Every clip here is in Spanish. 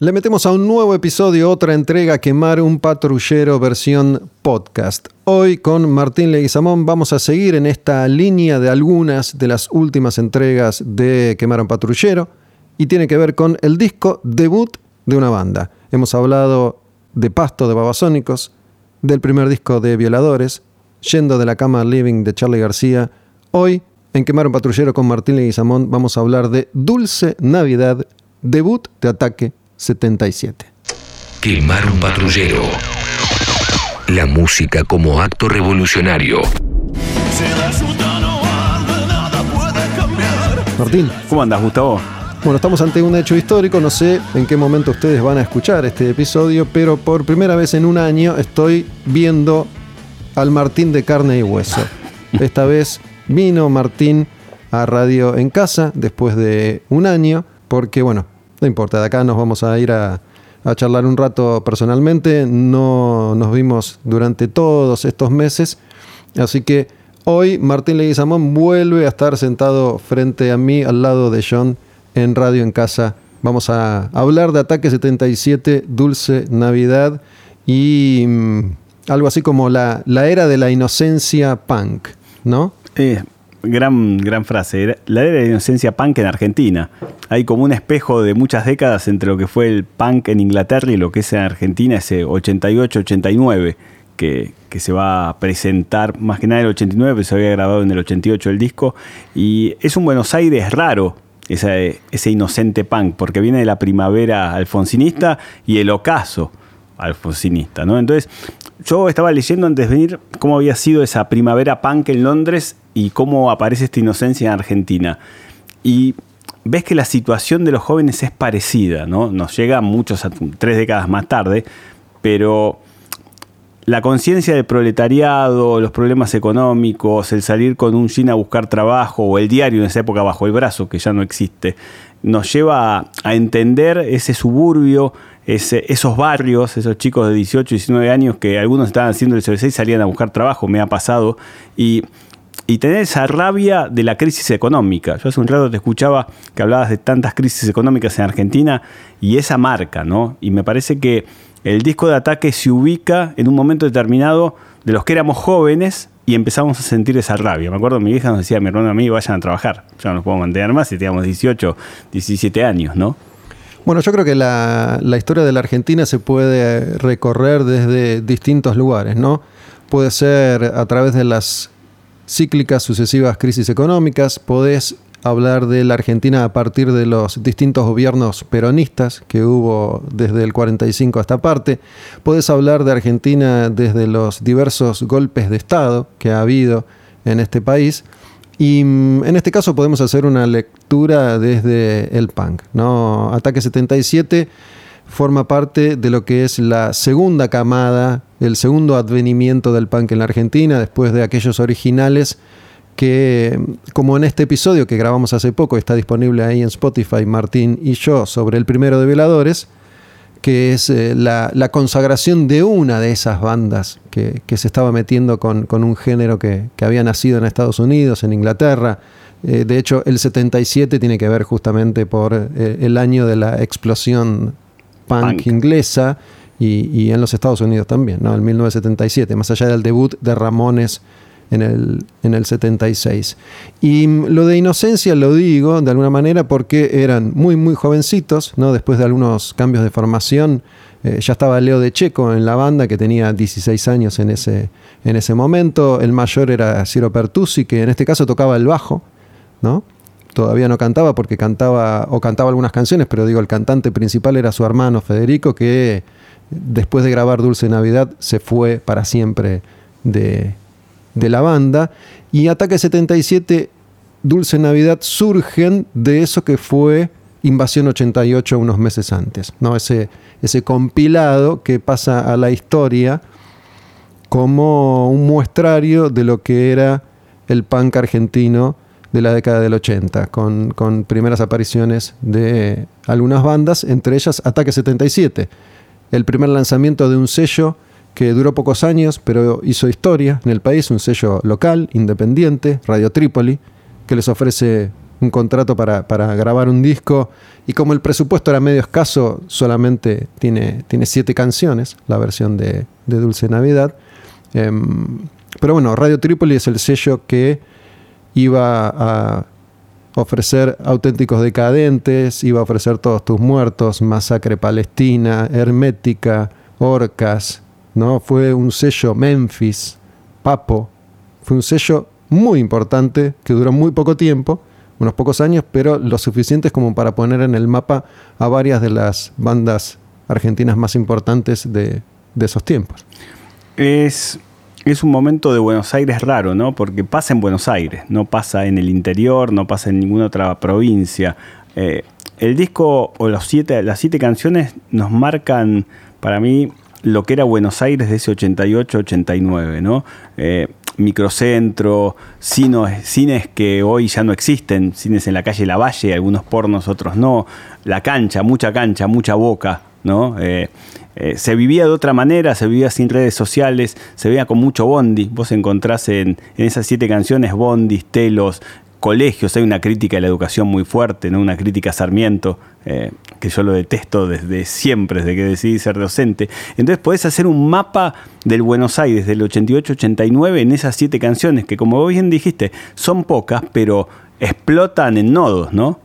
Le metemos a un nuevo episodio, otra entrega, Quemar un patrullero versión podcast. Hoy con Martín Leguizamón vamos a seguir en esta línea de algunas de las últimas entregas de Quemar un patrullero y tiene que ver con el disco debut de una banda. Hemos hablado de Pasto de Babasónicos, del primer disco de Violadores, Yendo de la cama Living de Charlie García. Hoy en Quemar un patrullero con Martín Leguizamón vamos a hablar de Dulce Navidad, debut de Ataque 77. Quemar un patrullero. La música como acto revolucionario. Martín. ¿Cómo andas, Gustavo? Bueno, estamos ante un hecho histórico, no sé en qué momento ustedes van a escuchar este episodio, pero por primera vez en un año estoy viendo al Martín de carne y hueso. Esta vez vino Martín a Radio en Casa después de un año, porque bueno, no importa, de acá nos vamos a ir a, charlar un rato personalmente. No nos vimos durante todos estos meses. Así que hoy Martín Leguizamón vuelve a estar sentado frente a mí, al lado de John, en Radio en Casa. Vamos a hablar de Ataque 77, Dulce Navidad y mm, algo así como la, la, era de la inocencia punk, ¿no? Eh, gran, gran frase. La era de la inocencia punk en Argentina. Hay como un espejo de muchas décadas entre lo que fue el punk en Inglaterra y lo que es en Argentina, ese 88-89, que, que, se va a presentar más que nada en el 89, pero se había grabado en el 88 el disco. Y es un Buenos Aires raro. Ese, ese inocente punk, porque viene de la primavera alfonsinista y el ocaso alfonsinista, ¿no? Entonces, yo estaba leyendo antes de venir cómo había sido esa primavera punk en Londres y cómo aparece esta inocencia en Argentina. Y ves que la situación de los jóvenes es parecida, ¿no? Nos llega muchos, tres décadas más tarde, pero la conciencia del proletariado, los problemas económicos, el salir con un jean a buscar trabajo o el diario en esa época bajo el brazo, que ya no existe, nos lleva a entender ese suburbio, esos barrios, esos chicos de 18, 19 años que algunos estaban haciendo el CBC y salían a buscar trabajo, me ha pasado, y, tener esa rabia de la crisis económica. Yo hace un rato te escuchaba que hablabas de tantas crisis económicas en Argentina y esa marca, ¿no? Y me parece que el disco de ataque se ubica en un momento determinado de los que éramos jóvenes y empezamos a sentir esa rabia. Me acuerdo, mi hija nos decía, mi hermano y a mí, vayan a trabajar. Ya no nos podemos mantener más si teníamos 18, 17 años, ¿no? Bueno, yo creo que la, historia de la Argentina se puede recorrer desde distintos lugares, ¿no? Puede ser a través de las cíclicas sucesivas crisis económicas, podés hablar de la Argentina a partir de los distintos gobiernos peronistas que hubo desde el 45 hasta parte, podés hablar de Argentina desde los diversos golpes de Estado que ha habido en este país, y mm, en este caso podemos hacer una lectura desde el punk. ¿no? Ataque 77 forma parte de lo que es la segunda camada, el segundo advenimiento del punk en la Argentina, después de aquellos originales que, como en este episodio que grabamos hace poco, está disponible ahí en Spotify, Martín y yo, sobre el primero de Veladores, que es eh, la, consagración de una de esas bandas que, se estaba metiendo con, un género que, había nacido en Estados Unidos, en Inglaterra. Eh, de hecho, el 77 tiene que ver justamente por eh, el año de la explosión punk, inglesa y, en los Estados Unidos también, ¿no? el 1977, más allá del debut de Ramones en el, en el 76. Y lo de inocencia lo digo de alguna manera porque eran muy, muy jovencitos, ¿no? después de algunos cambios de formación. Eh, ya estaba Leo de Checo en la banda, que tenía 16 años en ese, en ese momento. El mayor era Ciro Pertusi, que en este caso tocaba el bajo, ¿no? Todavía no cantaba porque cantaba, o cantaba algunas canciones, pero digo, el cantante principal era su hermano Federico, que después de grabar Dulce Navidad se fue para siempre de, de la banda. Y Ataque 77, Dulce Navidad surgen de eso que fue Invasión 88 unos meses antes. ¿no? Ese, ese compilado que pasa a la historia como un muestrario de lo que era el punk argentino de la década del 80, con, con, primeras apariciones de algunas bandas, entre ellas Ataque 77, el primer lanzamiento de un sello que duró pocos años, pero hizo historia en el país, un sello local, independiente, Radio Trípoli, que les ofrece un contrato para, grabar un disco y como el presupuesto era medio escaso, solamente tiene, tiene siete canciones, la versión de, Dulce Navidad. Em, pero bueno, Radio Trípoli es el sello que iba a ofrecer auténticos decadentes, iba a ofrecer todos tus muertos, masacre palestina, hermética, orcas, ¿no? Fue un sello Memphis, Papo, fue un sello muy importante que duró muy poco tiempo, unos pocos años, pero lo suficientes como para poner en el mapa a varias de las bandas argentinas más importantes de, esos tiempos. Es, es un momento de Buenos Aires raro, ¿no? Porque pasa en Buenos Aires, no pasa en el interior, no pasa en ninguna otra provincia. Eh, el disco o siete, las siete canciones nos marcan, para mí, lo que era Buenos Aires de ese 88-89, ¿no? Eh, microcentro, cines, que hoy ya no existen, cines en la calle La Valle, algunos pornos, otros no, la cancha, mucha cancha, mucha boca, ¿no? Eh, eh, se vivía de otra manera, se vivía sin redes sociales, se veía con mucho bondi. Vos encontrás en, en esas siete canciones bondis, telos, colegios, hay una crítica a la educación muy fuerte, ¿no? una crítica a Sarmiento, eh, que yo lo detesto desde siempre, desde que decidí ser docente. Entonces podés hacer un mapa del Buenos Aires del 88-89 en esas siete canciones, que como bien dijiste, son pocas, pero explotan en nodos, ¿no?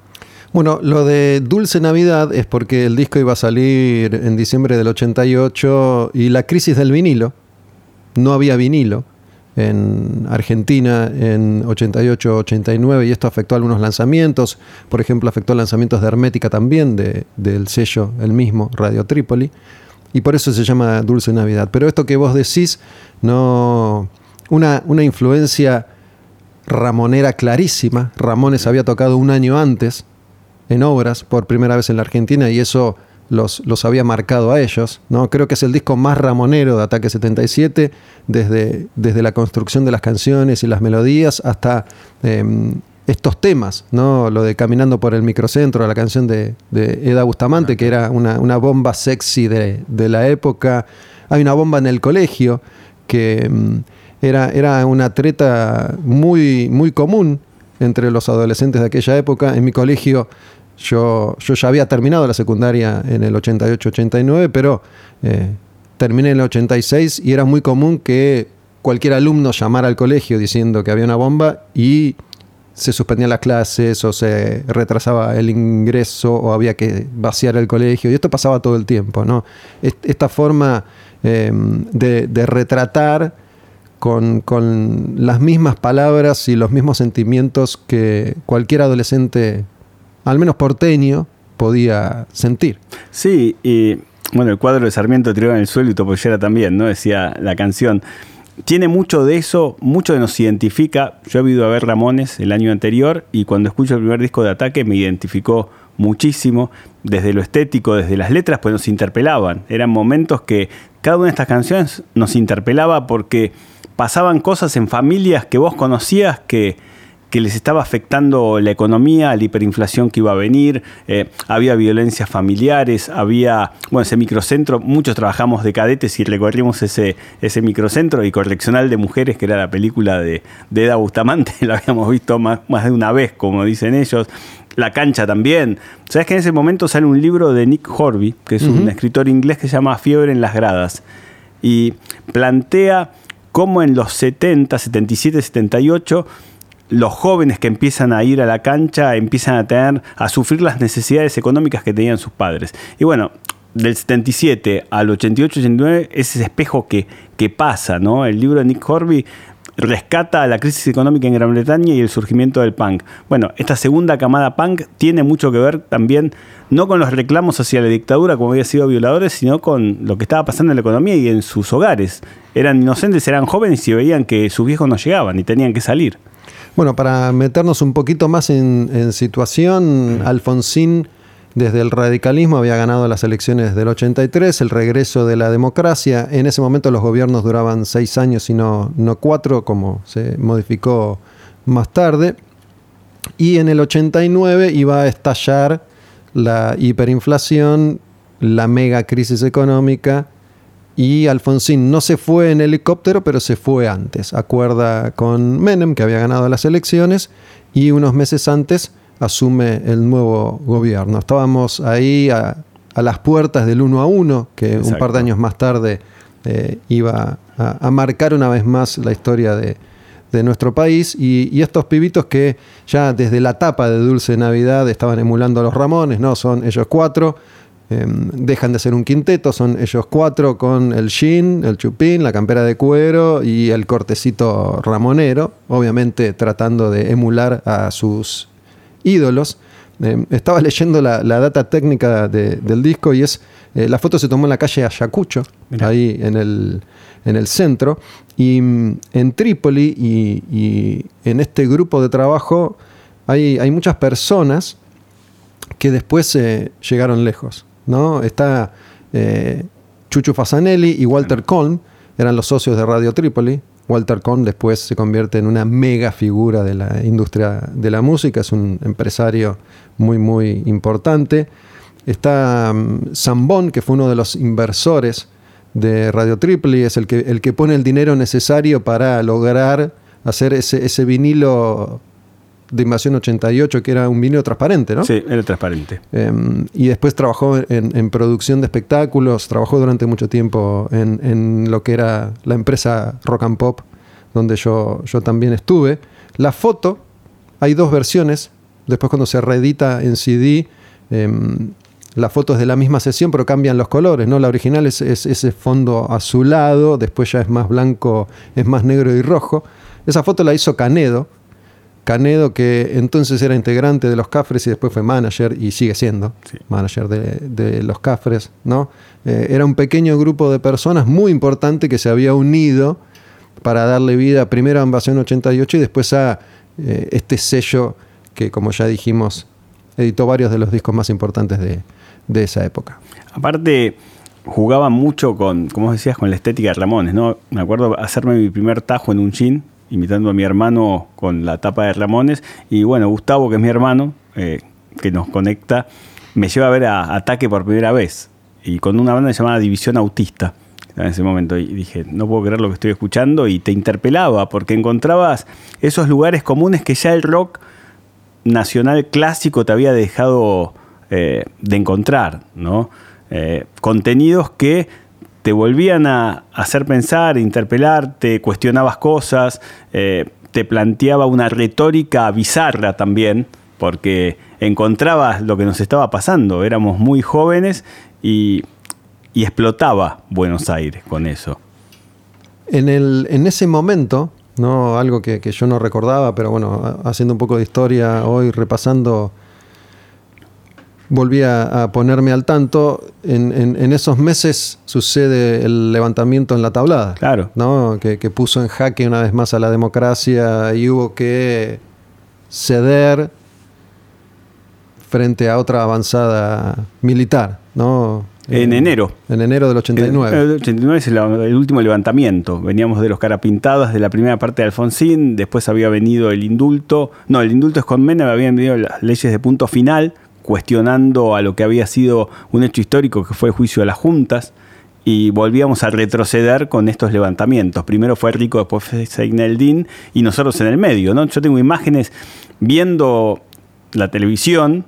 Bueno, lo de Dulce Navidad es porque el disco iba a salir en diciembre del 88 y la crisis del vinilo, no había vinilo en Argentina en 88-89 y esto afectó algunos lanzamientos, por ejemplo afectó lanzamientos de Hermética también, de, del sello el mismo, Radio Trípoli, y por eso se llama Dulce Navidad. Pero esto que vos decís, no una, una influencia ramonera clarísima, Ramones había tocado un año antes en obras por primera vez en la Argentina y eso los, había marcado a ellos. ¿no? Creo que es el disco más ramonero de Ataque 77, desde, desde la construcción de las canciones y las melodías hasta em, estos temas, ¿no? lo de Caminando por el Microcentro, la canción de, Eda Bustamante, que era una, bomba sexy de, la época. Hay una bomba en el colegio que em, era, era una treta muy, muy común entre los adolescentes de aquella época. En mi colegio yo, yo ya había terminado la secundaria en el 88-89, pero eh, terminé en el 86 y era muy común que cualquier alumno llamara al colegio diciendo que había una bomba y se suspendían las clases o se retrasaba el ingreso o había que vaciar el colegio. Y esto pasaba todo el tiempo. ¿no? Esta forma em, de, retratar con, las mismas palabras y los mismos sentimientos que cualquier adolescente al menos porteño, podía sentir. Sí, y bueno, el cuadro de Sarmiento tiró en el suelo y Topollera también, ¿no? Decía la canción. Tiene mucho de eso, mucho de nos identifica. Yo he ido a ver Ramones el año anterior y cuando escucho el primer disco de Ataque me identificó muchísimo, desde lo estético, desde las letras, pues nos interpelaban. Eran momentos que cada una de estas canciones nos interpelaba porque pasaban cosas en familias que vos conocías que, que les estaba afectando la economía, la hiperinflación que iba a venir, eh, había violencias familiares, había, bueno, ese microcentro, muchos trabajamos de cadetes y recorrimos ese, ese microcentro y correccional de mujeres, que era la película de, de Eda Bustamante, lo habíamos visto más, más de una vez, como dicen ellos, la cancha también. Sabes que en ese momento sale un libro de Nick Horby, que es un escritor inglés que se llama Fiebre en las gradas, y plantea cómo en los 70, 77, 78, los jóvenes que empiezan a ir a la cancha empiezan a tener, a sufrir las necesidades económicas que tenían sus padres. Y bueno, del 77 al 88-89 es ese espejo que, que pasa, ¿no? El libro de Nick Horby rescata la crisis económica en Gran Bretaña y el surgimiento del punk. Bueno, esta segunda camada punk tiene mucho que ver también no con los reclamos hacia la dictadura como había sido violadores, sino con lo que estaba pasando en la economía y en sus hogares. Eran inocentes, eran jóvenes y veían que sus viejos no llegaban y tenían que salir. Bueno, para meternos un poquito más en, situación, Alfonsín desde el radicalismo había ganado las elecciones del 83, el regreso de la democracia. En ese momento los gobiernos duraban seis años y no, no cuatro, como se modificó más tarde. Y en el 89 iba a estallar la hiperinflación, la mega crisis económica y Alfonsín no se fue en helicóptero, pero se fue antes. Acuerda con Menem, que había ganado las elecciones, y unos meses antes asume el nuevo gobierno. Estábamos ahí a, las puertas del uno a uno, que un par de años más tarde eh, iba a, marcar una vez más la historia de, nuestro país. Y, estos pibitos que ya desde la tapa de Dulce Navidad estaban emulando a los Ramones, ¿no? Son ellos cuatro. Em, dejan de ser un quinteto, son ellos cuatro con el jean, el chupín, la campera de cuero y el cortecito ramonero, obviamente tratando de emular a sus ídolos. Em, estaba leyendo la, data técnica del disco y es, eh, la foto se tomó en la calle Ayacucho, ahí en el, en el centro, y mm, en Trípoli y, en este grupo de trabajo hay, hay muchas personas que después eh, llegaron lejos. ¿no? Está eh, Chucho Fasanelli y Walter Cohn, eran los socios de Radio Trípoli. Walter Cohn después se convierte en una mega figura de la industria de la música, es un empresario muy, muy importante. Está Zambón, que fue uno de los inversores de Radio Trípoli, es el que, el que pone el dinero necesario para lograr hacer ese, ese vinilo de Invasión 88, que era un vinilo transparente, ¿no? Sí, era transparente. Em, y después trabajó en, producción de espectáculos, trabajó durante mucho tiempo en, lo que era la empresa Rock and Pop, donde yo, yo también estuve. La foto, hay dos versiones, después cuando se reedita en CD, em, la foto es de la misma sesión, pero cambian los colores, ¿no? La original es, es, ese fondo azulado, después ya es más blanco, es más negro y rojo. Esa foto la hizo Canedo, Canedo, que entonces era integrante de los Cafres y después fue manager y sigue siendo manager de, los Cafres, ¿no? Eh, era un pequeño grupo de personas muy importante que se había unido para darle vida primero a Invasión 88 y después a eh, este sello que, como ya dijimos, editó varios de los discos más importantes de, esa época. Aparte, jugaba mucho con, como decías, con la estética de Ramones, ¿no? Me acuerdo hacerme mi primer tajo en un jean imitando a mi hermano con la tapa de Ramones. Y bueno, Gustavo, que es mi hermano, eh, que nos conecta, me lleva a ver a Ataque por primera vez. Y con una banda llamada División Autista en ese momento. Y dije, no puedo creer lo que estoy escuchando. Y te interpelaba, porque encontrabas esos lugares comunes que ya el rock nacional clásico te había dejado eh, de encontrar, ¿no? Eh, contenidos que te volvían a hacer pensar, interpelar, te cuestionabas cosas, eh, te planteaba una retórica bizarra también, porque encontrabas lo que nos estaba pasando, éramos muy jóvenes y, explotaba Buenos Aires con eso. En, el, en ese momento, ¿no? algo que, que yo no recordaba, pero bueno, haciendo un poco de historia hoy, repasando volví a, ponerme al tanto. En, esos meses sucede el levantamiento en la tablada. Claro. ¿no? Que, puso en jaque una vez más a la democracia y hubo que ceder frente a otra avanzada militar. ¿no? En, enero. En enero del 89. El, 89 es el, último levantamiento. Veníamos de los carapintadas de la primera parte de Alfonsín, después había venido el indulto. No, el indulto es con Menem, habían venido las leyes de punto final cuestionando a lo que había sido un hecho histórico que fue el juicio de las juntas y volvíamos a retroceder con estos levantamientos. Primero fue Rico, después fue Seineldin y nosotros en el medio. ¿no? Yo tengo imágenes viendo la televisión,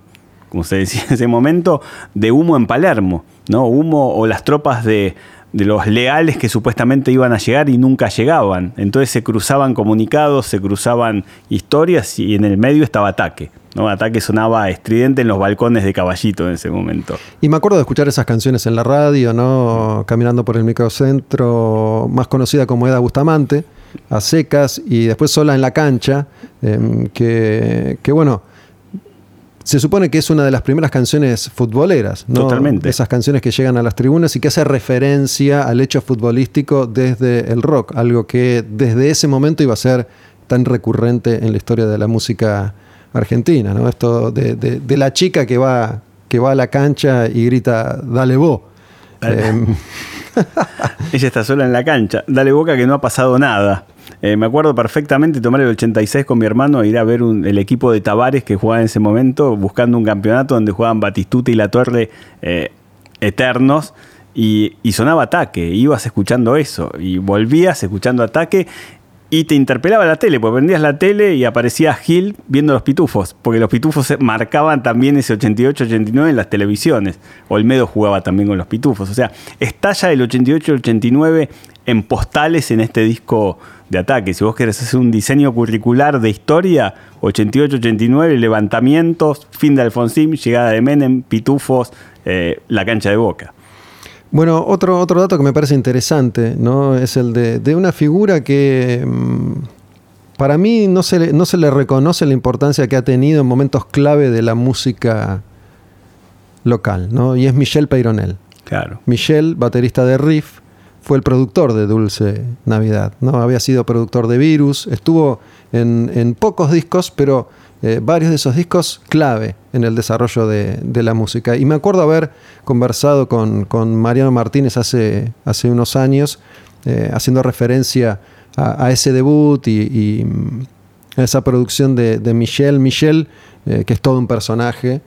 como se decía en ese momento, de humo en Palermo, ¿no? Humo o las tropas de, de los leales que supuestamente iban a llegar y nunca llegaban. Entonces se cruzaban comunicados, se cruzaban historias y en el medio estaba ataque. ¿no? Ataque sonaba estridente en los balcones de Caballito en ese momento. Y me acuerdo de escuchar esas canciones en la radio, ¿no? Caminando por el microcentro, más conocida como Eda Bustamante, a secas y después sola en la cancha, em, que, que bueno se supone que es una de las primeras canciones futboleras, ¿no? Totalmente. Esas canciones que llegan a las tribunas y que hace referencia al hecho futbolístico desde el rock, algo que desde ese momento iba a ser tan recurrente en la historia de la música argentina, ¿no? Esto de, la chica que va, que va a la cancha y grita, dale vos. Ella está sola en la cancha, dale boca que no ha pasado nada. Eh, me acuerdo perfectamente tomar el 86 con mi hermano e ir a ver el equipo de Tavares que jugaba en ese momento, buscando un campeonato donde jugaban Batistuta y La Torre eh, eternos. Y, sonaba ataque, ibas escuchando eso, y volvías escuchando ataque, y te interpelaba la tele, porque prendías la tele y aparecía Gil viendo los pitufos, porque los pitufos marcaban también ese 88-89 en las televisiones. Olmedo jugaba también con los pitufos. O sea, estalla el 88-89 en postales en este disco de ataque. Si vos querés hacer un diseño curricular de historia, 88-89, levantamientos, fin de Alfonsín, llegada de Menem, pitufos, eh, la cancha de boca. Bueno, otro, otro dato que me parece interesante, ¿no? Es el de, una figura que mm, para mí no se, le, no se le reconoce la importancia que ha tenido en momentos clave de la música local, ¿no? Y es Michel Peyronel. Claro. Michel, baterista de Riff, fue el productor de Dulce Navidad, ¿no? Había sido productor de Virus, estuvo en, pocos discos, pero eh, varios de esos discos clave en el desarrollo de, la música. Y me acuerdo haber conversado con, Mariano Martínez hace, unos años, eh, haciendo referencia a, ese debut y, a esa producción de, de Michelle. Michelle, eh, que es todo un personaje.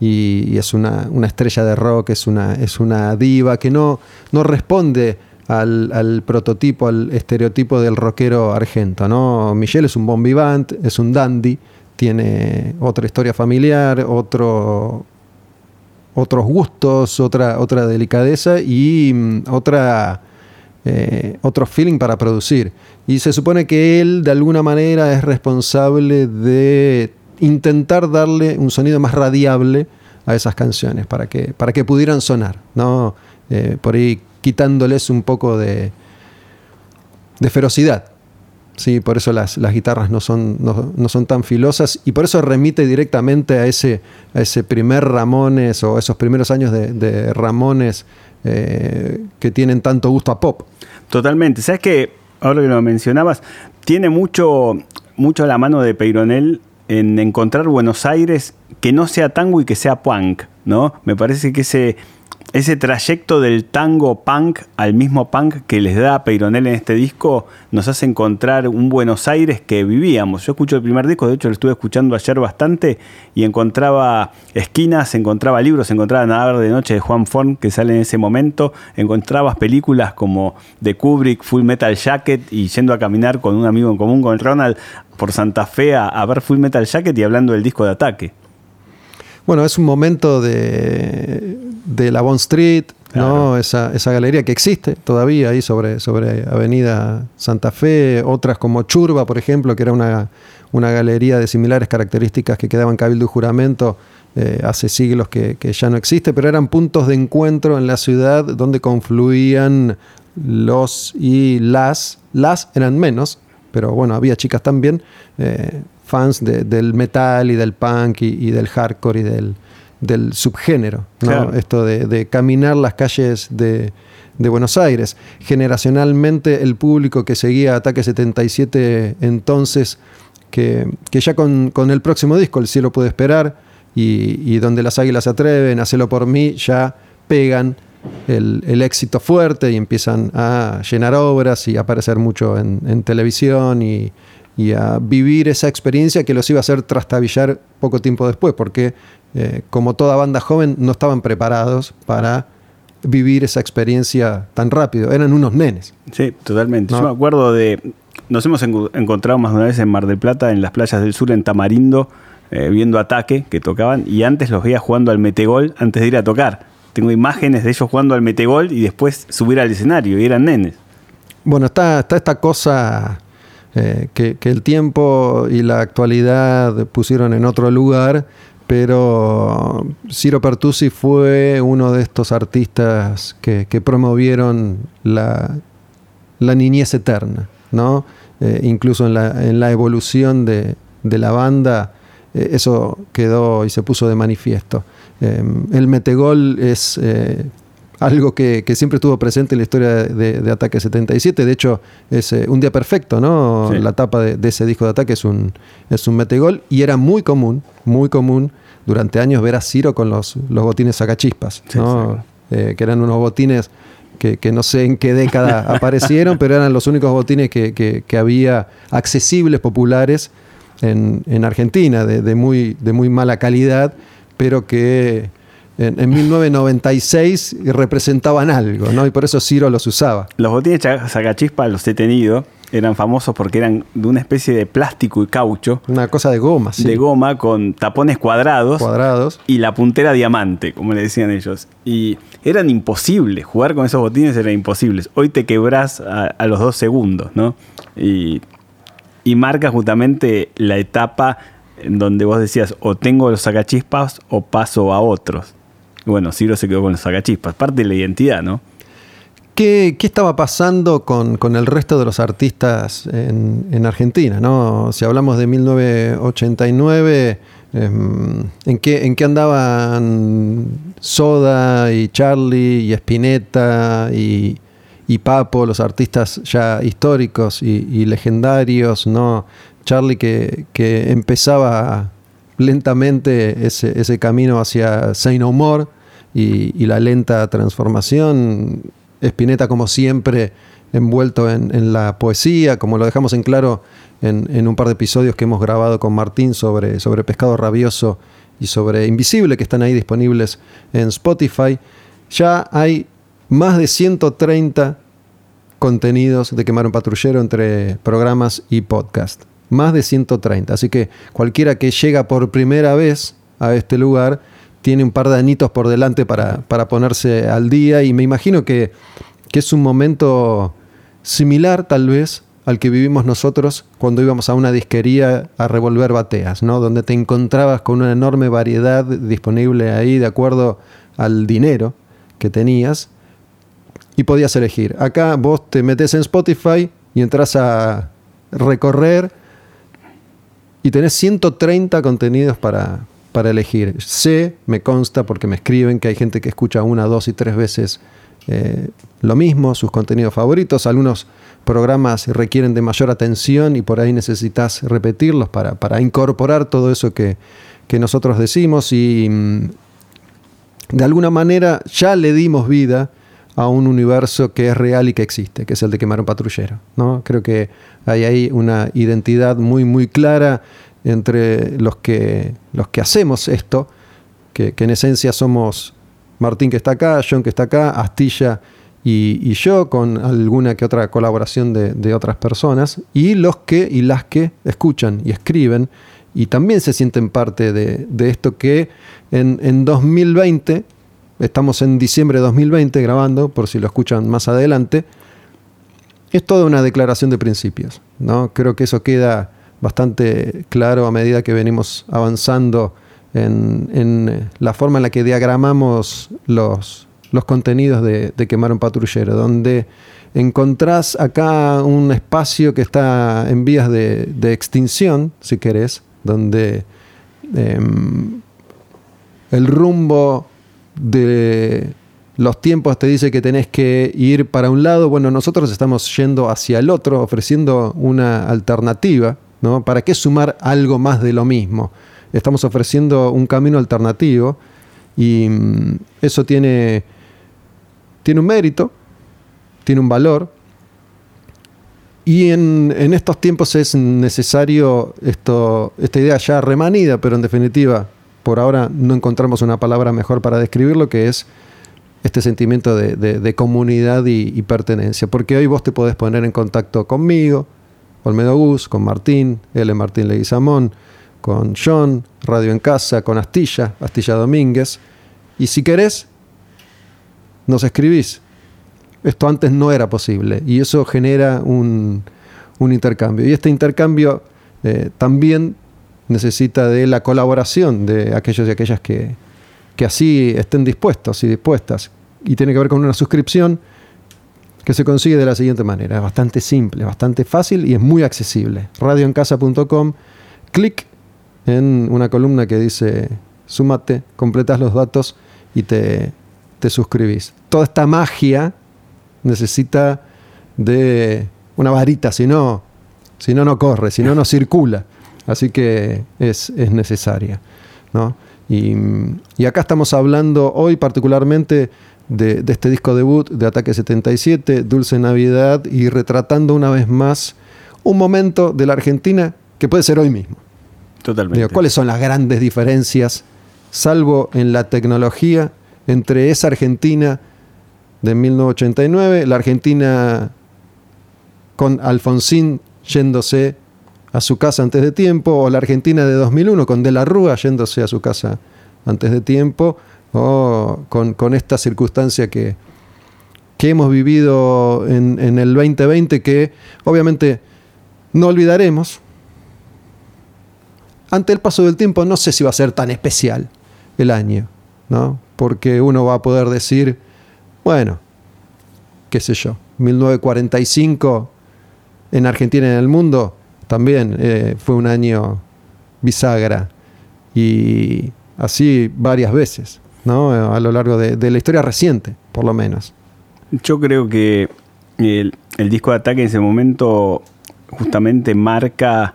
Y, es una, estrella de rock, es una, es una diva que no, no responde al, al, prototipo, al estereotipo del rockero argento. ¿no? Es un bon es un dandy, tiene otra historia familiar, otro, otros gustos, otra, otra delicadeza y mm, otra, eh, otro feeling para producir. Y se supone que él de alguna manera es responsable de intentar darle un sonido más radiable a esas canciones para que, para que pudieran sonar, ¿no? Eh, por ahí quitándoles un poco de, de ferocidad. Sí, por eso las, guitarras no son, no, son tan filosas y por eso remite directamente a ese, a ese primer Ramones o esos primeros años de, Ramones eh, que tienen tanto gusto a pop. Totalmente. ¿Sabes que Ahora que lo mencionabas, tiene mucho, mucho la mano de Peyronel en encontrar Buenos Aires que no sea tango y que sea punk, ¿no? Me parece que ese ese trayecto del tango punk al mismo punk que les da Peyronel en este disco nos hace encontrar un Buenos Aires que vivíamos. Yo escucho el primer disco, de hecho lo estuve escuchando ayer bastante y encontraba esquinas, encontraba libros, encontraba Nadar de Noche de Juan Forn que sale en ese momento, encontrabas películas como de Kubrick, Full Metal Jacket y yendo a caminar con un amigo en común, con Ronald, por Santa Fe a ver Full Metal Jacket y hablando del disco de ataque. Bueno, es un momento de, de la Bond Street, ¿no? Esa, esa, galería que existe todavía ahí sobre, sobre Avenida Santa Fe, otras como Churba, por ejemplo, que era una, una galería de similares características que quedaban Cabildo y Juramento eh, hace siglos que, que, ya no existe, pero eran puntos de encuentro en la ciudad donde confluían los y las, las eran menos, pero bueno, había chicas también, eh, fans del metal y del punk y, del hardcore y del, del subgénero. Esto de, caminar las calles de, Buenos Aires. Generacionalmente el público que seguía Ataque 77 entonces, que, ya con, el próximo disco, El cielo puede esperar, y, donde las águilas se atreven, Hacelo por mí, ya pegan el, éxito fuerte y empiezan a llenar obras y aparecer mucho en, en televisión y, y a vivir esa experiencia que los iba a hacer trastabillar poco tiempo después, porque eh, como toda banda joven no estaban preparados para vivir esa experiencia tan rápido, eran unos nenes. Sí, totalmente. Yo me acuerdo de, nos hemos encontrado más de una vez en Mar del Plata, en las playas del sur, en Tamarindo, eh, viendo ataque que tocaban, y antes los veía jugando al metegol antes de ir a tocar. Tengo imágenes de ellos jugando al metegol y después subir al escenario, y eran nenes. Bueno, está, está esta cosa eh, que, el tiempo y la actualidad pusieron en otro lugar, pero Ciro Pertusi fue uno de estos artistas que, promovieron la, niñez eterna, ¿no? Eh, incluso en la, evolución de, la banda, eh, eso quedó y se puso de manifiesto. el metegol es algo que, siempre estuvo presente en la historia de, Ataque 77. De hecho, es eh, un día perfecto, ¿no? La tapa de, ese disco de Ataque es un, es un metegol y era muy común, muy común durante años ver a Ciro con los, los botines sacachispas, ¿no? Eh, que eran unos botines que, no sé en qué década aparecieron, pero eran los únicos botines que, había accesibles, populares en, en Argentina, de, muy, de muy mala calidad, pero que en, 1996 representaban algo, ¿no? Y por eso Ciro los usaba. Los botines sacachispa los he tenido eran famosos porque eran de una especie de plástico y caucho. Una cosa de goma, sí. De goma con tapones cuadrados. Cuadrados. Y la puntera diamante, como le decían ellos. Y eran imposibles. Jugar con esos botines era imposible. Hoy te quebrás a, los dos segundos, ¿no? Y, y marca justamente la etapa en donde vos decías o tengo los sacachispas o paso a otros. Bueno, Ciro se quedó con los sacachispas. Parte de la identidad, ¿no? ¿Qué, estaba pasando con, el resto de los artistas en, Argentina? ¿no? Si hablamos de 1989, em, ¿en, qué, ¿en qué andaban Soda y Charlie y Spinetta y, Papo, los artistas ya históricos y, legendarios? ¿no? Charlie que, empezaba lentamente ese, camino hacia Say No More y, la lenta transformación Spinetta, como siempre, envuelto en, la poesía, como lo dejamos en claro en, un par de episodios que hemos grabado con Martín sobre, sobre Pescado Rabioso y sobre Invisible, que están ahí disponibles en Spotify. Ya hay más de 130 contenidos de Quemar un Patrullero entre programas y podcast. Más de 130. Así que cualquiera que llega por primera vez a este lugar tiene un par de añitos por delante para, ponerse al día y me imagino que, es un momento similar tal vez al que vivimos nosotros cuando íbamos a una disquería a revolver bateas, ¿no? donde te encontrabas con una enorme variedad disponible ahí de acuerdo al dinero que tenías y podías elegir. Acá vos te metes en Spotify y entras a recorrer y tenés 130 contenidos para, para elegir. Sé, me consta porque me escriben que hay gente que escucha una, dos y tres veces eh, lo mismo, sus contenidos favoritos. Algunos programas requieren de mayor atención y por ahí necesitas repetirlos para, para incorporar todo eso que, nosotros decimos y mm, de alguna manera ya le dimos vida a un universo que es real y que existe, que es el de quemar un patrullero. ¿no? Creo que hay ahí una identidad muy, muy clara entre los que, los que hacemos esto, que, en esencia somos Martín que está acá, John que está acá, Astilla y, yo, con alguna que otra colaboración de, otras personas, y los que y las que escuchan y escriben y también se sienten parte de, esto que en, en 2020, estamos en diciembre de 2020 grabando, por si lo escuchan más adelante, es toda una declaración de principios. ¿no? Creo que eso queda bastante claro a medida que venimos avanzando en, la forma en la que diagramamos los, los contenidos de, Quemar un Patrullero, donde encontrás acá un espacio que está en vías de, extinción, si querés, donde em, el rumbo de los tiempos te dice que tenés que ir para un lado, bueno, nosotros estamos yendo hacia el otro, ofreciendo una alternativa ¿Para qué sumar algo más de lo mismo? Estamos ofreciendo un camino alternativo y mm, eso tiene, tiene un mérito, tiene un valor. Y en, estos tiempos es necesario esto, esta idea ya remanida, pero en definitiva, por ahora no encontramos una palabra mejor para describirlo, que es este sentimiento de, comunidad y, y, pertenencia. Porque hoy vos te podés poner en contacto conmigo, Olmedo Gus, con Martín, L. Martín Leguizamón, con John, Radio en Casa, con Astilla, Astilla Domínguez. Y si querés, nos escribís. Esto antes no era posible y eso genera un, intercambio. Y este intercambio eh, también necesita de la colaboración de aquellos y aquellas que, que así estén dispuestos y dispuestas. Y tiene que ver con una suscripción que se consigue de la siguiente manera. Es bastante simple, bastante fácil y es muy accesible. Radioencasa.com, clic en una columna que dice súmate, completas los datos y te, te suscribís. Toda esta magia necesita de una varita, si no, si no, no corre, si no, no circula. Así que es, es necesaria. ¿no? Y, y acá estamos hablando hoy particularmente de, este disco debut de Ataque 77, Dulce Navidad, y retratando una vez más un momento de la Argentina que puede ser hoy mismo. Totalmente. ¿Cuáles son las grandes diferencias, salvo en la tecnología, entre esa Argentina de 1989, la Argentina con Alfonsín yéndose a su casa antes de tiempo, o la Argentina de 2001 con De la Rúa yéndose a su casa antes de tiempo, o con, esta circunstancia que, que hemos vivido en, en, el 2020 que obviamente no olvidaremos. Ante el paso del tiempo no sé si va a ser tan especial el año, ¿no? Porque uno va a poder decir, bueno, qué sé yo, 1945 en Argentina y en el mundo también eh, fue un año bisagra y así varias veces, ¿no? A lo largo de, la historia reciente, por lo menos. Yo creo que el, disco de ataque en ese momento justamente marca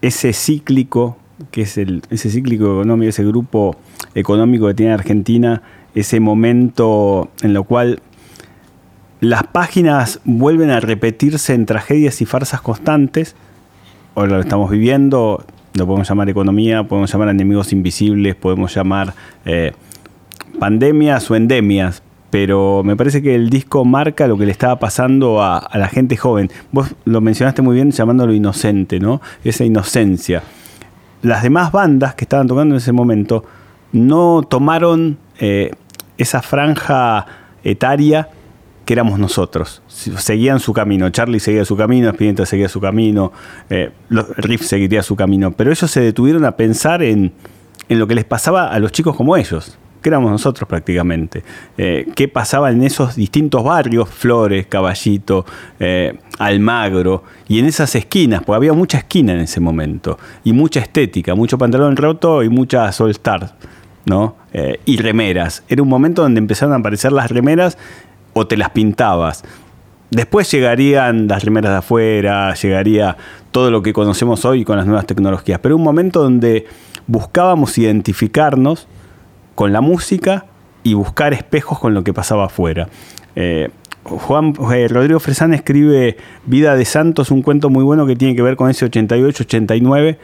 ese cíclico, que es el, ese cíclico económico, ese grupo económico que tiene Argentina, ese momento en lo cual las páginas vuelven a repetirse en tragedias y farsas constantes. Ahora lo estamos viviendo, lo podemos llamar economía, podemos llamar enemigos invisibles, podemos llamar eh, pandemias o endemias, pero me parece que el disco marca lo que le estaba pasando a, la gente joven. Vos lo mencionaste muy bien llamándolo inocente, ¿no? Esa inocencia. Las demás bandas que estaban tocando en ese momento no tomaron eh, esa franja etaria que éramos nosotros. Seguían su camino. Charlie seguía su camino, Spinetta seguía su camino, eh, Riff seguiría su camino. Pero ellos se detuvieron a pensar en, lo que les pasaba a los chicos como ellos, que éramos nosotros prácticamente. Eh, ¿Qué pasaba en esos distintos barrios? Flores, Caballito, eh, Almagro, y en esas esquinas, porque había mucha esquina en ese momento, y mucha estética, mucho pantalón roto y mucha Sol Star. ¿no? y remeras. Era un momento donde empezaron a aparecer las remeras o te las pintabas. Después llegarían las remeras de afuera, llegaría todo lo que conocemos hoy con las nuevas tecnologías, pero un momento donde buscábamos identificarnos con la música y buscar espejos con lo que pasaba afuera. Eh, Juan eh, Rodrigo Fresán escribe Vida de Santos, un cuento muy bueno que tiene que ver con ese 88-89,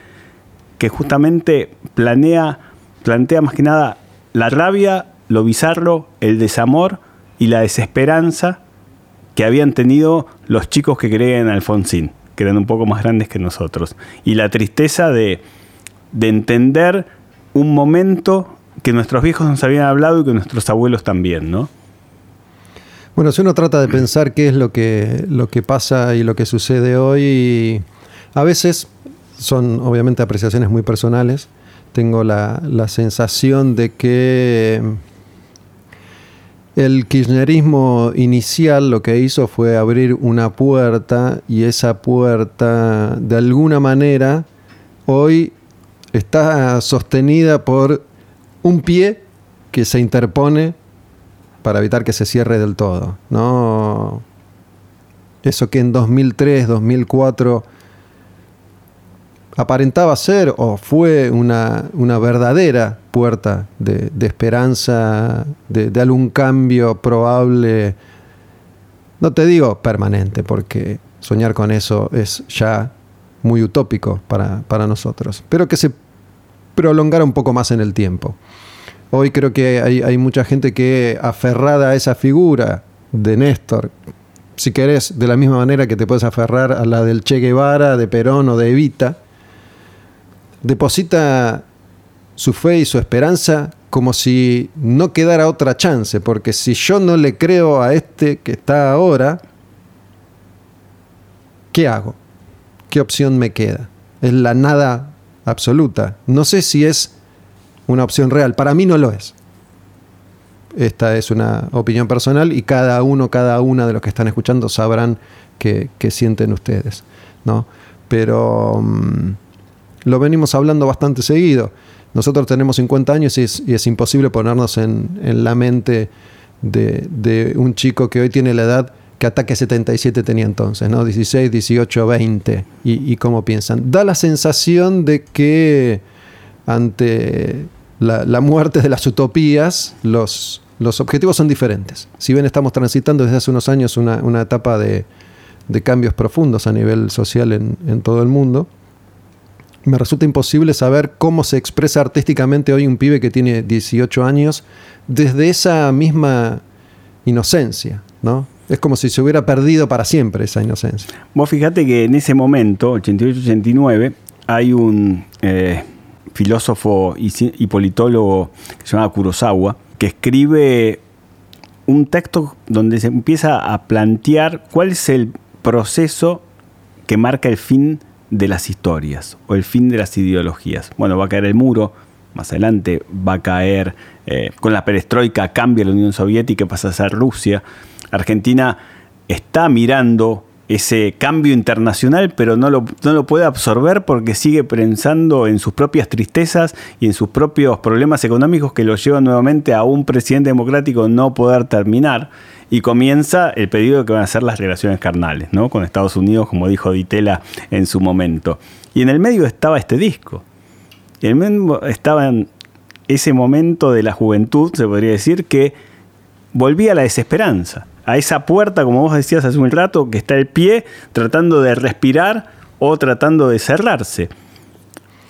que justamente planea, plantea más que nada la rabia, lo bizarro, el desamor y la desesperanza que habían tenido los chicos que creían en Alfonsín, que eran un poco más grandes que nosotros, y la tristeza de, entender un momento que nuestros viejos nos habían hablado y que nuestros abuelos también, ¿no? Bueno, si uno trata de pensar qué es lo que, lo que pasa y lo que sucede hoy, a veces son obviamente apreciaciones muy personales. Tengo la, la sensación de que el kirchnerismo inicial lo que hizo fue abrir una puerta y esa puerta de alguna manera hoy está sostenida por un pie que se interpone para evitar que se cierre del todo. ¿no? Eso que en 2003, 2004 aparentaba ser o fue una, verdadera puerta de, esperanza, de, algún cambio probable, no te digo permanente, porque soñar con eso es ya muy utópico para, nosotros, pero que se prolongara un poco más en el tiempo. Hoy creo que hay, hay mucha gente que aferrada a esa figura de Néstor, si querés, de la misma manera que te puedes aferrar a la del Che Guevara, de Perón o de Evita, deposita su fe y su esperanza como si no quedara otra chance, porque si yo no le creo a este que está ahora, ¿qué hago? ¿Qué opción me queda? Es la nada absoluta. No sé si es una opción real, para mí no lo es. Esta es una opinión personal y cada uno, cada una de los que están escuchando sabrán qué, sienten ustedes, ¿no? Pero... Mm, lo venimos hablando bastante seguido. Nosotros tenemos 50 años y es, imposible ponernos en, la mente de, un chico que hoy tiene la edad que Ataque 77 tenía entonces, ¿no? 16, 18, 20. Y, cómo piensan. Da la sensación de que ante la, muerte de las utopías, los, objetivos son diferentes. Si bien estamos transitando desde hace unos años una, etapa de, cambios profundos a nivel social en todo el mundo, me resulta imposible saber cómo se expresa artísticamente hoy un pibe que tiene 18 años desde esa misma inocencia, ¿no? Es como si se hubiera perdido para siempre esa inocencia. Vos fíjate que en ese momento, 88-89, hay un eh, filósofo y, politólogo que se llama Kurosawa, que escribe un texto donde se empieza a plantear cuál es el proceso que marca el fin de las historias o el fin de las ideologías. Bueno, va a caer el muro, más adelante va a caer, eh, con la perestroika cambia la Unión Soviética pasa a ser Rusia. Argentina está mirando ese cambio internacional, pero no lo, no lo, puede absorber porque sigue pensando en sus propias tristezas y en sus propios problemas económicos que lo llevan nuevamente a un presidente democrático no poder terminar. Y comienza el pedido que van a ser las relaciones carnales, ¿no? Con Estados Unidos, como dijo Ditela en su momento. Y en el medio estaba este disco. Y en el medio estaba en ese momento de la juventud, se podría decir, que volvía a la desesperanza a esa puerta, como vos decías hace un rato, que está el pie tratando de respirar o tratando de cerrarse.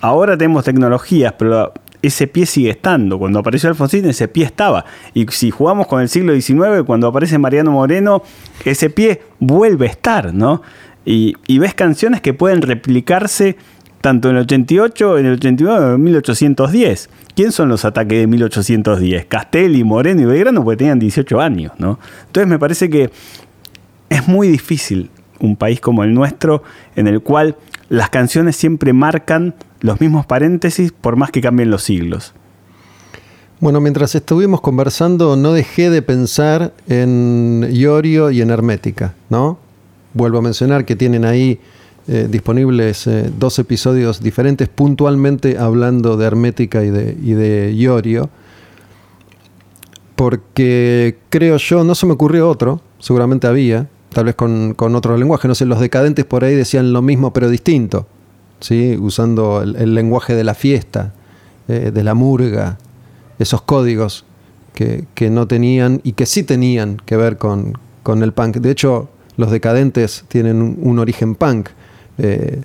Ahora tenemos tecnologías, pero ese pie sigue estando. Cuando apareció Alfonsín, ese pie estaba. Y si jugamos con el siglo XIX, cuando aparece Mariano Moreno, ese pie vuelve a estar, ¿no? Y, y ves canciones que pueden replicarse tanto en el 88, en el 89 en 1810. ¿Quién son los ataques de 1810? Castelli, Moreno y Belgrano porque tenían 18 años, ¿no? Entonces me parece que es muy difícil un país como el nuestro en el cual las canciones siempre marcan los mismos paréntesis por más que cambien los siglos. Bueno, mientras estuvimos conversando no dejé de pensar en Iorio y en Hermética, ¿no? Vuelvo a mencionar que tienen ahí eh, disponibles eh, dos episodios diferentes, puntualmente hablando de Hermética y de, y de Iorio, porque creo yo, no se me ocurrió otro, seguramente había, tal vez con, otro lenguaje, no sé, los decadentes por ahí decían lo mismo pero distinto, ¿sí? usando el, lenguaje de la fiesta, eh, de la murga, esos códigos que, no tenían y que sí tenían que ver con, el punk. De hecho, los decadentes tienen un origen punk. Eh,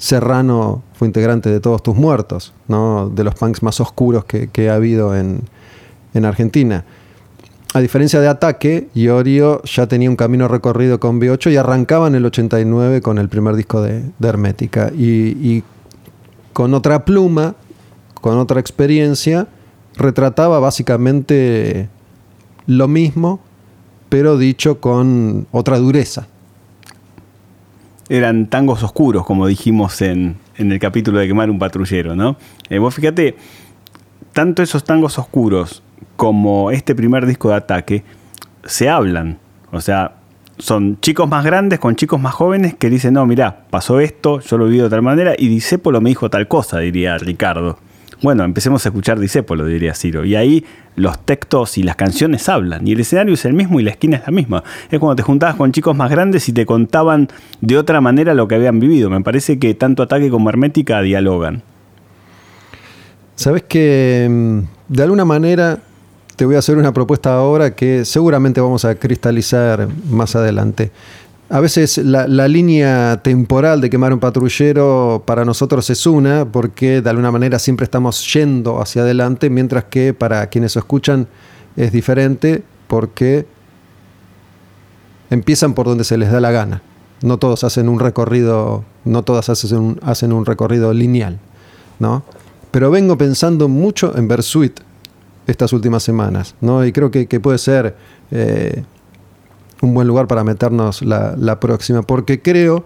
Serrano fue integrante de Todos Tus Muertos, ¿no? de los punks más oscuros que, ha habido en, Argentina. A diferencia de Ataque, Iorio ya tenía un camino recorrido con B8 y arrancaba en el 89 con el primer disco de, Hermética. Y, con otra pluma, con otra experiencia, retrataba básicamente lo mismo, pero dicho con otra dureza eran tangos oscuros, como dijimos en, el capítulo de Quemar un patrullero, ¿no? Eh, vos fíjate, tanto esos tangos oscuros como este primer disco de ataque se hablan. O sea, son chicos más grandes con chicos más jóvenes que dicen, no, mira, pasó esto, yo lo viví de tal manera, y Disépolo me dijo tal cosa, diría Ricardo. Bueno, empecemos a escuchar Disépolo, diría Ciro. Y ahí los textos y las canciones hablan. Y el escenario es el mismo y la esquina es la misma. Es cuando te juntabas con chicos más grandes y te contaban de otra manera lo que habían vivido. Me parece que tanto Ataque como Hermética dialogan. Sabes que mm, de alguna manera te voy a hacer una propuesta ahora que seguramente vamos a cristalizar más adelante. A veces la, línea temporal de quemar un patrullero para nosotros es una, porque de alguna manera siempre estamos yendo hacia adelante, mientras que para quienes escuchan es diferente, porque empiezan por donde se les da la gana. No todos hacen un recorrido, no todas hacen un, hacen un recorrido lineal, ¿no? Pero vengo pensando mucho en Versuit estas últimas semanas, ¿no? Y creo que, puede ser eh, un buen lugar para meternos la, próxima, porque creo,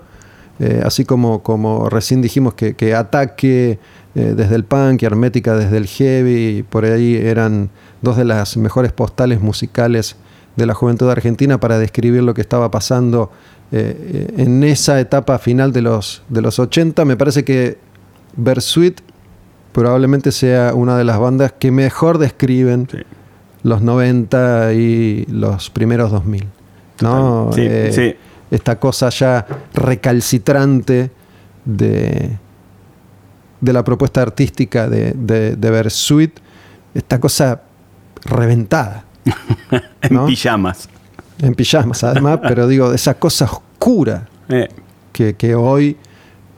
eh, así como, como recién dijimos que, ataque eh, desde el punk y hermética desde el heavy, por ahí eran dos de las mejores postales musicales de la juventud argentina para describir lo que estaba pasando eh, en esa etapa final de los, de los 80, me parece que Versuit probablemente sea una de las bandas que mejor describen los 90 y los primeros 2000. ¿No? Eh, esta cosa ya recalcitrante de, de la propuesta artística de, de, de Versuit, esta cosa reventada. en pijamas. En pijamas, además, pero digo, esa cosa oscura eh. que, hoy,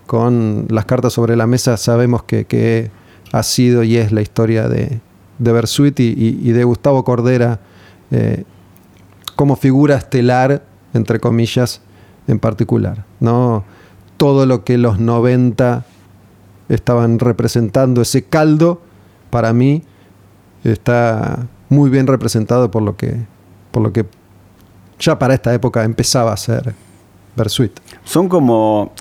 con las cartas sobre la mesa, sabemos que, ha sido y es la historia de, de Versuit y, de Gustavo Cordera. Eh, como figura estelar, entre comillas, en particular. ¿no? Todo lo que los 90 estaban representando, ese caldo, para mí está muy bien representado por lo que, por lo que ya para esta época empezaba a ser Bersuit. Son como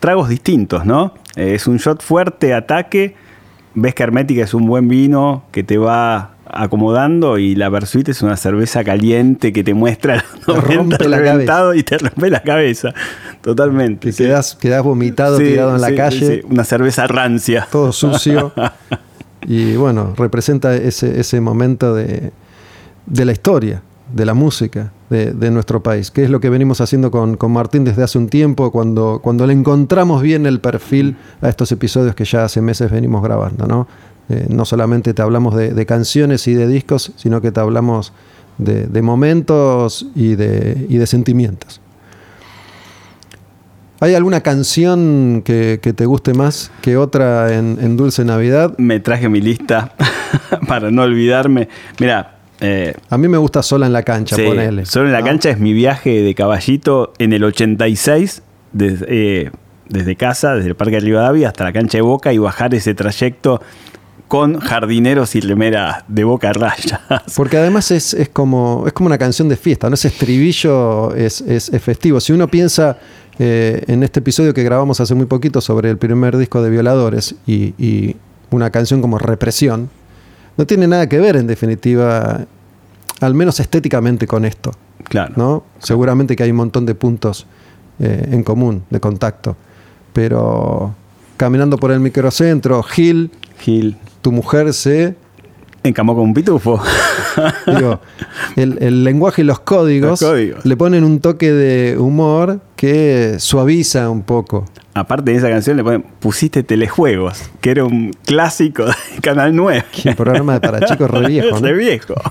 tragos distintos, ¿no? Es un shot fuerte, ataque. Ves que Hermética es un buen vino que te va acomodando y la Versuit es una cerveza caliente que te muestra Te rompe la cabeza. y te rompe la cabeza. Totalmente. Que sí. quedas, quedás vomitado, Sí, tirado en la calle, sí, Una cerveza rancia. todo sucio. y bueno, representa ese, ese momento de, de la historia, de la música de, de nuestro país, que es lo que venimos haciendo con, con Martín desde hace un tiempo, cuando, cuando le encontramos bien el perfil a estos episodios que ya hace meses venimos grabando, ¿no? Eh, no solamente te hablamos de, de canciones y de discos, sino que te hablamos de, de momentos y de, y de sentimientos. ¿Hay alguna canción que, que te guste más que otra en, en Dulce Navidad? Me traje mi lista para no olvidarme. Mira, eh, A mí me gusta Sola en la cancha, sí, ponele. solo en la ¿no? cancha es mi viaje de caballito en el 86, desde, eh, desde casa, desde el Parque de Rivadavia hasta la cancha de Boca y bajar ese trayecto con jardineros y remera de Boca Rayas. Porque además es, es como, es como una canción de fiesta, ¿no? Ese estribillo es, es- es festivo. Si uno piensa eh, en este episodio que grabamos hace muy poquito sobre el primer disco de Violadores y, y una canción como Represión, no tiene nada que ver en definitiva, al menos estéticamente con esto. Claro. ¿no? Seguramente que hay un montón de puntos eh, en común, de contacto. Pero caminando por el microcentro, Gil, Gil. Tu mujer se Encamó con un pitufo. Digo, el, el lenguaje y los códigos, Los códigos. le ponen un toque de humor que suaviza un poco. Aparte de esa canción le ponen Pusiste telejuegos, que era un clásico de Canal 9. Que un programa para chicos re viejo, ¿no? Re viejo.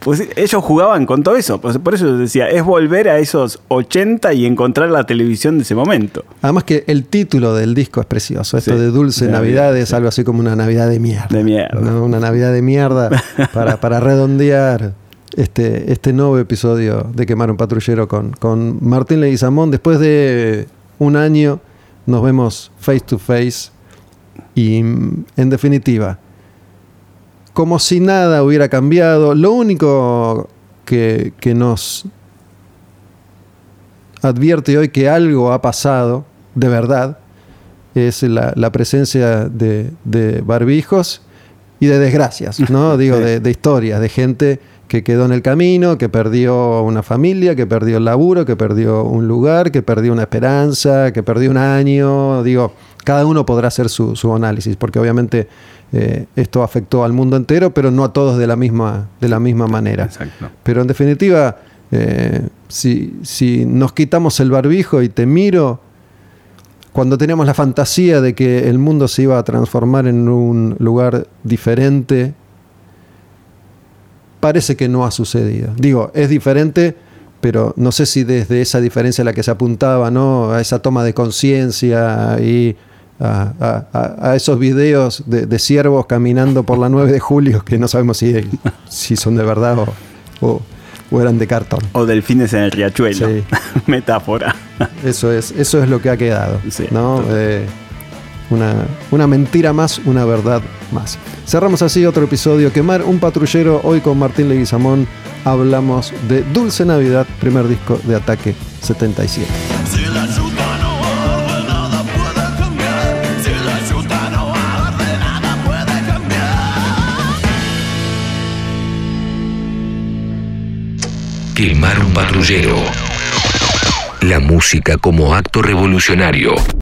Pues ellos jugaban con todo eso. Pues por eso yo decía, es volver a esos 80 y encontrar la televisión de ese momento. Además que el título del disco es precioso. Esto Sí, de Dulce de Navidad Navidad, es algo así como una Navidad de mierda. De mierda. ¿no? Una Navidad de mierda para, para redondear este, este nuevo episodio de Quemar un Patrullero con, con Martín Leguizamón. Después de un año nos vemos face to face y mm, en definitiva, como si nada hubiera cambiado, lo único que, que nos advierte hoy que algo ha pasado de verdad es la, la presencia de, de barbijos y de desgracias, ¿no? Digo, de historias, de gente que quedó en el camino, que perdió una familia, que perdió el laburo, que perdió un lugar, que perdió una esperanza, que perdió un año. Digo, cada uno podrá hacer su, su análisis, porque obviamente eh, esto afectó al mundo entero, pero no a todos de la misma, de la misma manera. Exacto. Pero en definitiva, eh, si, si nos quitamos el barbijo y te miro, cuando teníamos la fantasía de que el mundo se iba a transformar en un lugar diferente, parece que no ha sucedido. Digo, es diferente, pero no sé si desde esa diferencia a la que se apuntaba, ¿no? A esa toma de conciencia y a, a- a- a esos videos de, de ciervos caminando por la 9 de julio, que no sabemos si, si son de verdad o, o- o eran de cartón. O delfines en el riachuelo. Sí. Metáfora. Eso es, eso es lo que ha quedado. Sí, ¿no? Una, una mentira más, una verdad más. Cerramos así otro episodio. Quemar un patrullero. Hoy con Martín Leguizamón hablamos de Dulce Navidad, primer disco de Ataque 77. Si la ayuda no arde, nada puede cambiar. Si la ayuda no arde, nada puede cambiar. Quemar un patrullero. La música como acto revolucionario.